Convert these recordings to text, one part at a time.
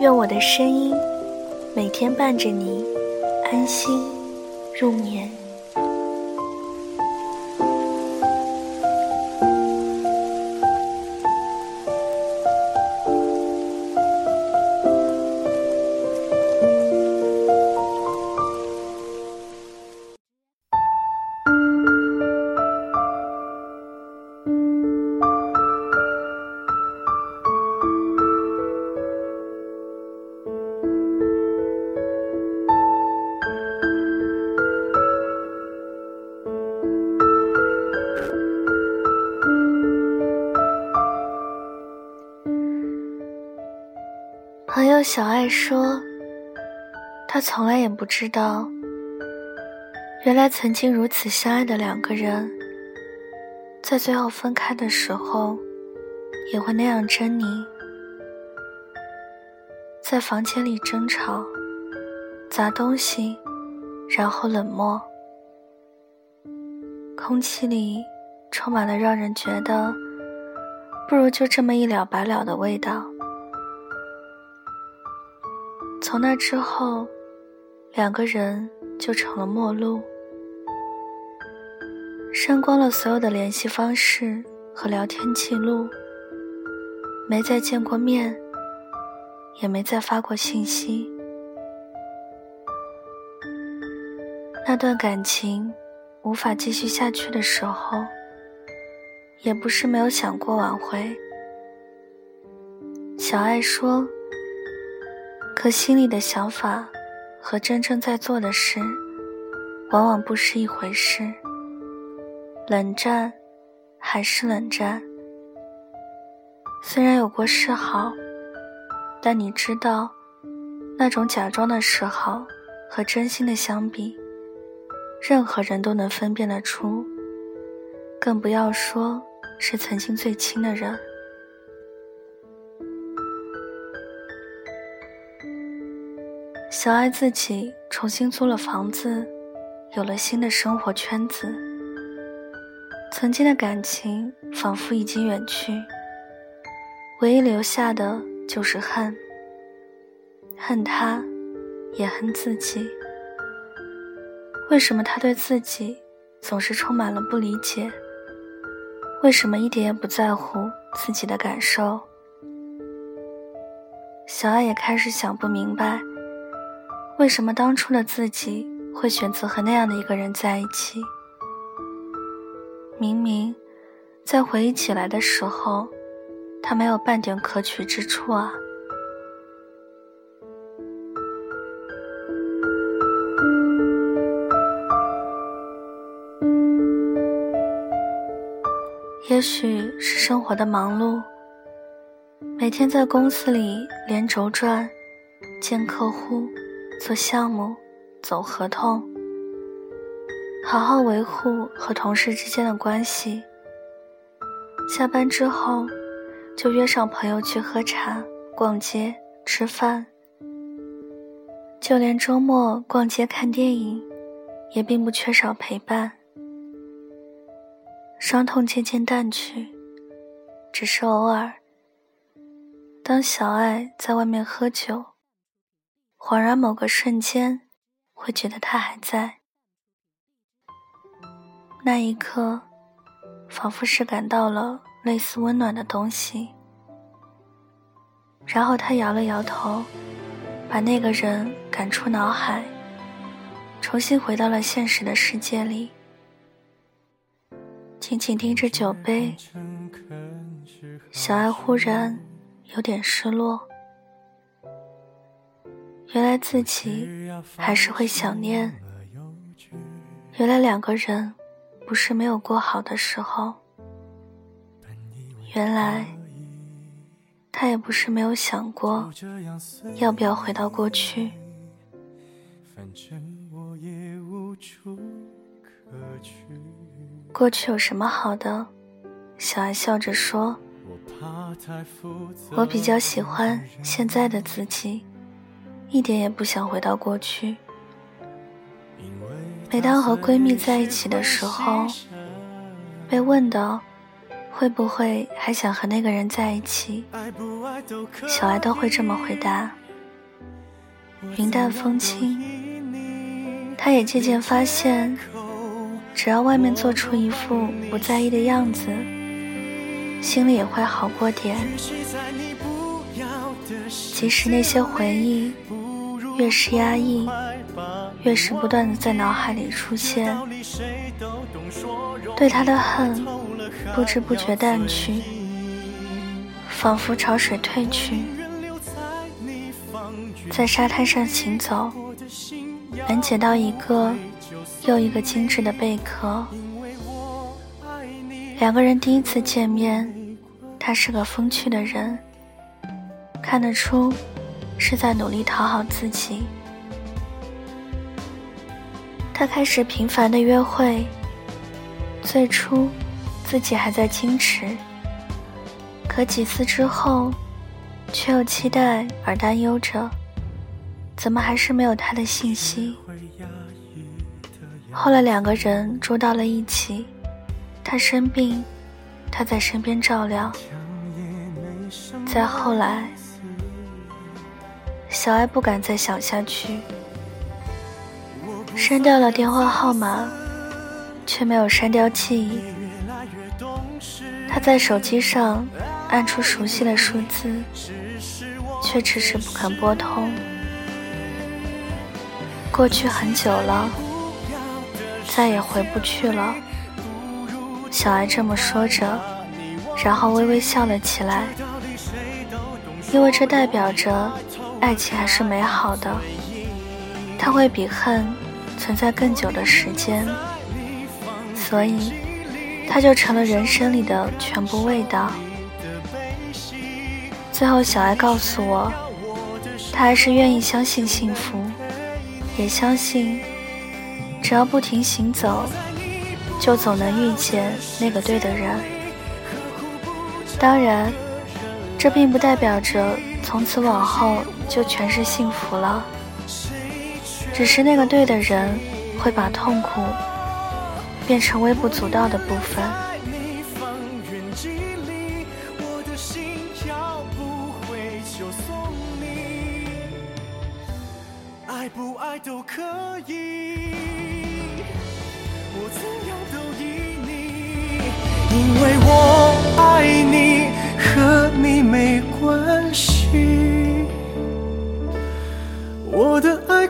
愿我的声音每天伴着你安心入眠。朋友小爱说：“她从来也不知道，原来曾经如此相爱的两个人，在最后分开的时候，也会那样狰狞，在房间里争吵、砸东西，然后冷漠，空气里充满了让人觉得不如就这么一了百了的味道。”从那之后，两个人就成了陌路，删光了所有的联系方式和聊天记录，没再见过面，也没再发过信息。那段感情无法继续下去的时候，也不是没有想过挽回。小爱说。可心里的想法和真正在做的事，往往不是一回事。冷战，还是冷战。虽然有过示好，但你知道，那种假装的示好和真心的相比，任何人都能分辨得出。更不要说是曾经最亲的人。小爱自己重新租了房子，有了新的生活圈子。曾经的感情仿佛已经远去，唯一留下的就是恨。恨他，也恨自己。为什么他对自己总是充满了不理解？为什么一点也不在乎自己的感受？小爱也开始想不明白。为什么当初的自己会选择和那样的一个人在一起？明明，在回忆起来的时候，他没有半点可取之处啊。也许是生活的忙碌，每天在公司里连轴转，见客户。做项目，走合同，好好维护和同事之间的关系。下班之后，就约上朋友去喝茶、逛街、吃饭。就连周末逛街看电影，也并不缺少陪伴。伤痛渐渐淡去，只是偶尔，当小爱在外面喝酒。恍然，某个瞬间，会觉得他还在。那一刻，仿佛是感到了类似温暖的东西。然后他摇了摇头，把那个人赶出脑海，重新回到了现实的世界里，紧紧盯着酒杯。小爱忽然有点失落。原来自己还是会想念，原来两个人不是没有过好的时候，原来他也不是没有想过，要不要回到过去。过去有什么好的？小爱笑着说：“我比较喜欢现在的自己，一点也不想回到过去。每当和闺蜜在一起的时候，被问到会不会还想和那个人在一起，小爱都会这么回答：云淡风轻。她也渐渐发现。”只要外面做出一副不在意的样子，心里也会好过点。即使那些回忆越是压抑，越是不断的在脑海里出现，对他的恨不知不觉淡去，仿佛潮水退去。在沙滩上行走，能捡到一个。又一个精致的贝壳。两个人第一次见面，他是个风趣的人，看得出是在努力讨好自己。他开始频繁的约会，最初自己还在矜持，可几次之后，却又期待而担忧着，怎么还是没有他的信息？后来两个人住到了一起，他生病，他在身边照料。再后来，小爱不敢再想下去，删掉了电话号码，却没有删掉记忆。他在手机上按出熟悉的数字，却迟迟不肯拨通。过去很久了。再也回不去了，小爱这么说着，然后微微笑了起来，因为这代表着爱情还是美好的，它会比恨存在更久的时间，所以它就成了人生里的全部味道。最后，小爱告诉我，他还是愿意相信幸福，也相信。只要不停行走，就总能遇见那个对的人。当然，这并不代表着从此往后就全是幸福了。只是那个对的人会把痛苦变成微不足道的部分。爱不爱都可以。因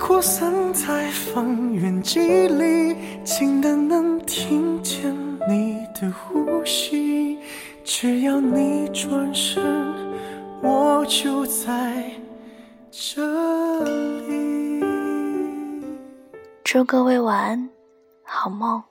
扩散在方圆几里，近的能听见你的呼吸。只要你转身，我就在这里。祝各位晚安，好梦。